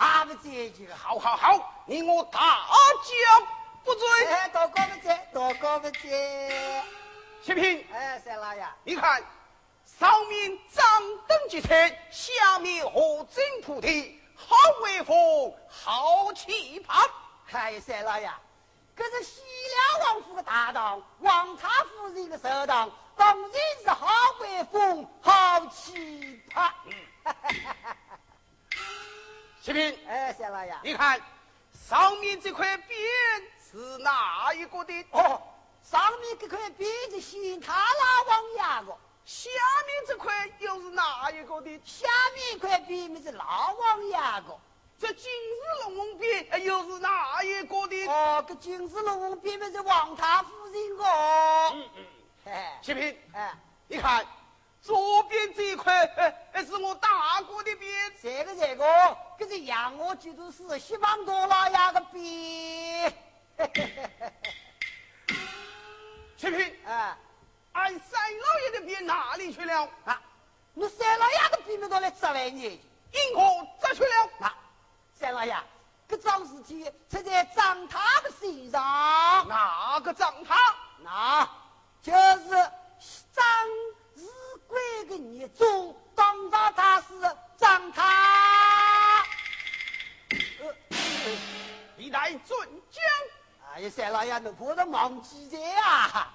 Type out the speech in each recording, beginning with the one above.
皮还不在就。好好好，你我大家不醉。哎，大哥不在，大哥不在。启平，哎，三老爷，你看上面张灯结彩，下面荷灯铺地，好威风，好气派。哎，三老爷，这是西凉王府的大堂，王太夫人的寿堂，当然是好威风，好气派。启平，哎，三老爷，你看上面这块匾是哪一个的？哦，上面这块匾是县太老王爷的，下面这块又是哪一个的？下面一块匾是老王爷的。这金丝龙凤匾又是哪一个的？哦，这金丝龙凤匾不是王太夫人的。嗯嗯，哎，启平，哎，你看左边这一块，哎，是我大哥的边。这个这个，这是杨我基督是西方多老爷的匾。启平，哎，俺三老爷的匾哪里去了？啊，你三老爷的匾没到来责问你，因何折去了？啊，三老爷，这桩事体出在张他的身上，哪个张他？那就是的孽种，当着他是张他。你来准讲。哎呀，三老爷，你不能忘记的啊！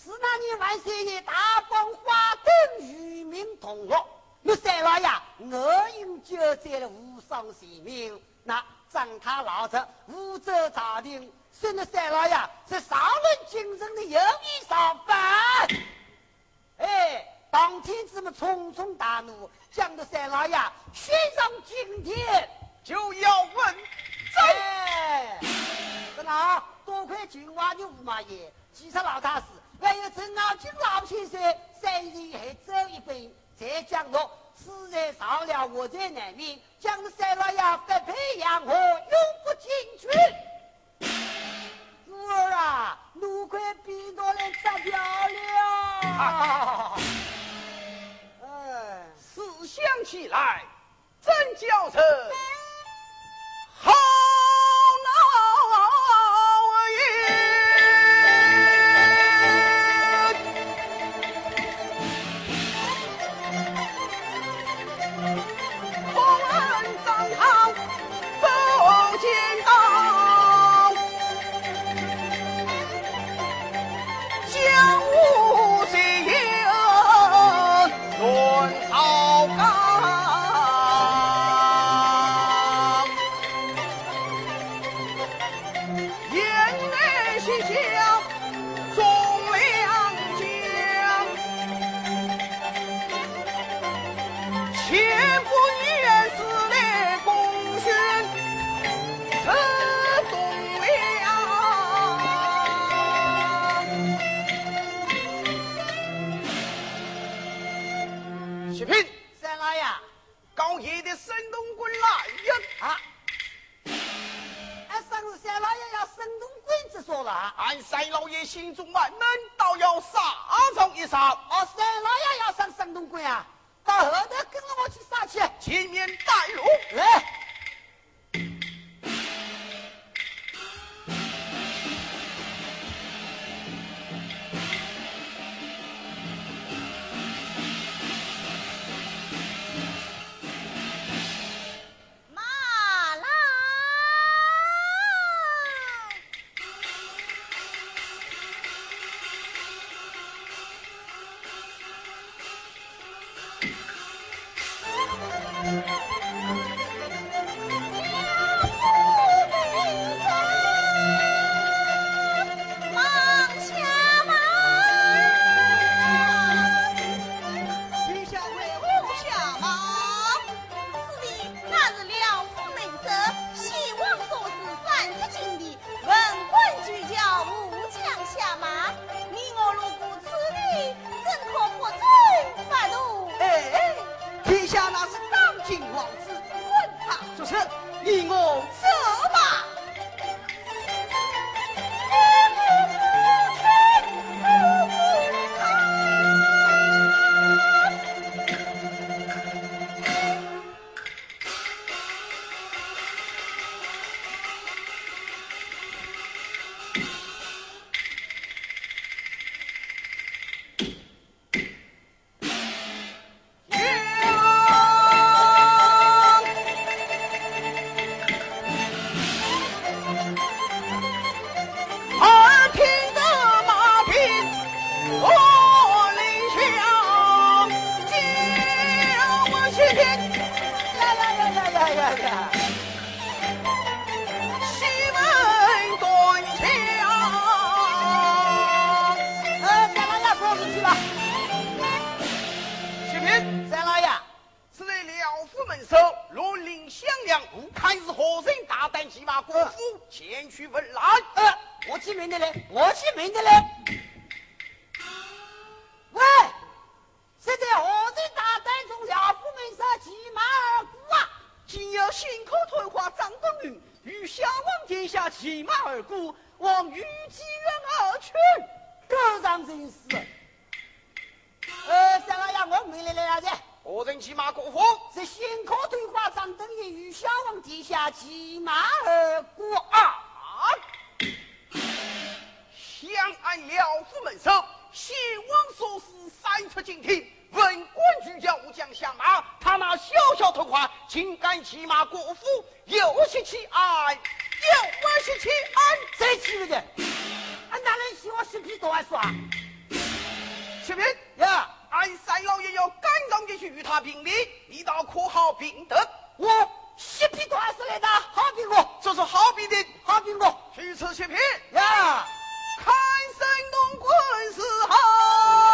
是那年万岁爷大放花灯，与民同乐。那三老爷我饮酒醉了，无伤性命。那张他老子武则朝廷，说那三老爷是上论精神的有意上犯。哎，当天子们匆匆大怒，将这三老爷悬上京天。就要问罪。是哪多亏金华的驸马爷，其实老大师，还有陈老金老先生，三人还走一本，再讲到此人上了我在难免，将三老爷分配养活，永不进去。珠儿啊，奴快比到来砸漂亮。哎，思想起来，真叫人俺三老爷心中满闷，倒要杀上一杀，啊，三老爷要上山东关啊，到后头跟着我去杀去。前面带路。来，骑马而过啊！相安了府门首，先王所思，三尺敬亭，文官举脚，武将下马。他那小小头盔，竟敢骑马过府，又是欺俺，又是欺俺，再欺不的。俺大人希望是兵多玩耍。士兵呀，俺三老爷要赶忙进去与他评理，一道可好？平得我。削皮端是来的，好苹果，这是好冰的，好苹果，去吃雪皮。呀，看山东滚死好。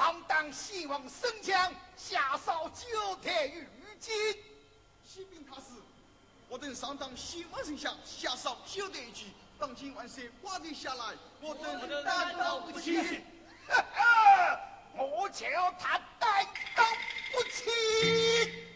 上当先王神枪，下扫九天玉金。启禀太师，我等上当新王神枪下扫九天玉金，当今万岁挂罪下来，我等担当不起。哈哈，我叫他担当不起。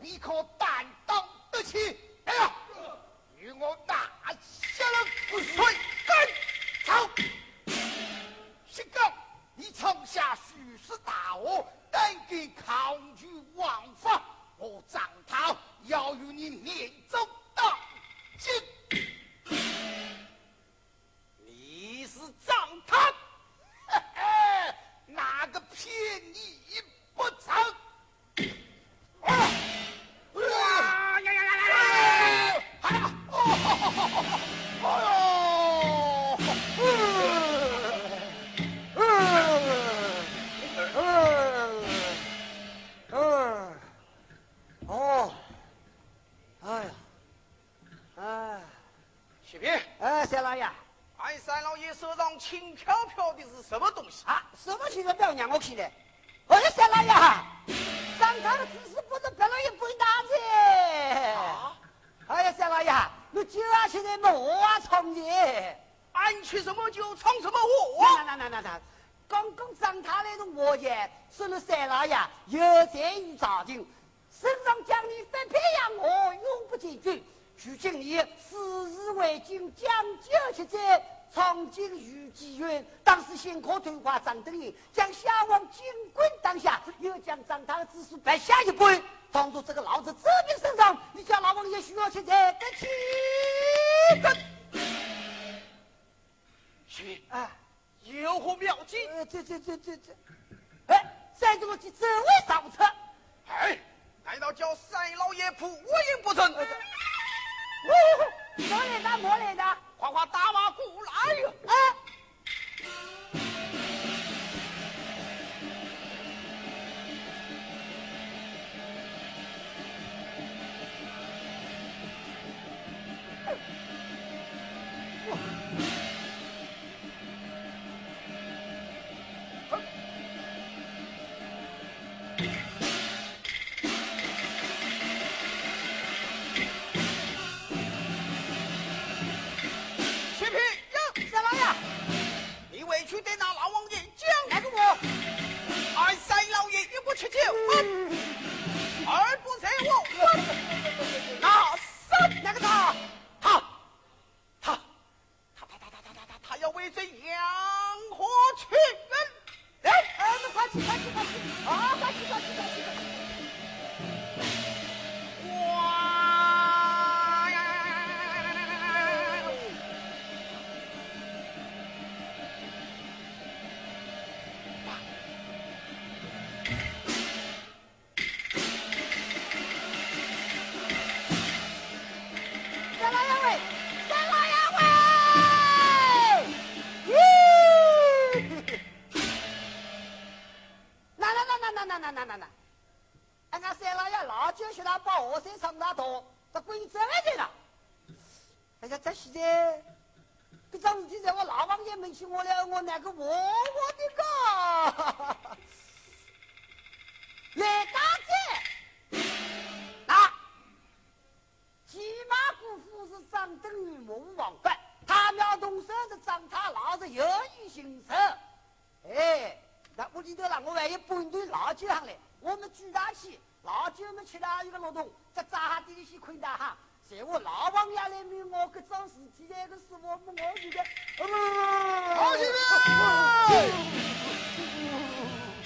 你可胆你就要莫创业，俺去什么就闯什么祸。那那那那那，刚刚上他那种我爷，是了三老爷有才于朝廷，身上将你分配养我，永不进军。如今你死日为尽，将就去在。闯进御妓院，当时先可退化张德英，将夏王金棍当下，又将张他的子孙白下一半。当着这个老子这边身上，你叫老王爷需要去在得起的。启禀，啊。有何妙计？呃，这这这这这，哎，在这个去这位上车，哎，难道叫三老爷仆我也不成？哦，莫来的，莫来的，哗哗大马鼓来哟！山上大头，这鬼子来的了。哎呀，这现在，这桩事体在我老王爷面前，我了，我那个我我的个，来大姐，那。骑马姑父是张登与孟王伯，他苗动手是张他老子有意行手。哎，那屋里头让我万一搬堆老酒上来，我们举大起，老久没吃了一个劳动，这咋地的先亏大哈？在我老王家来问我各种事体来个时我，我我现在，老舅。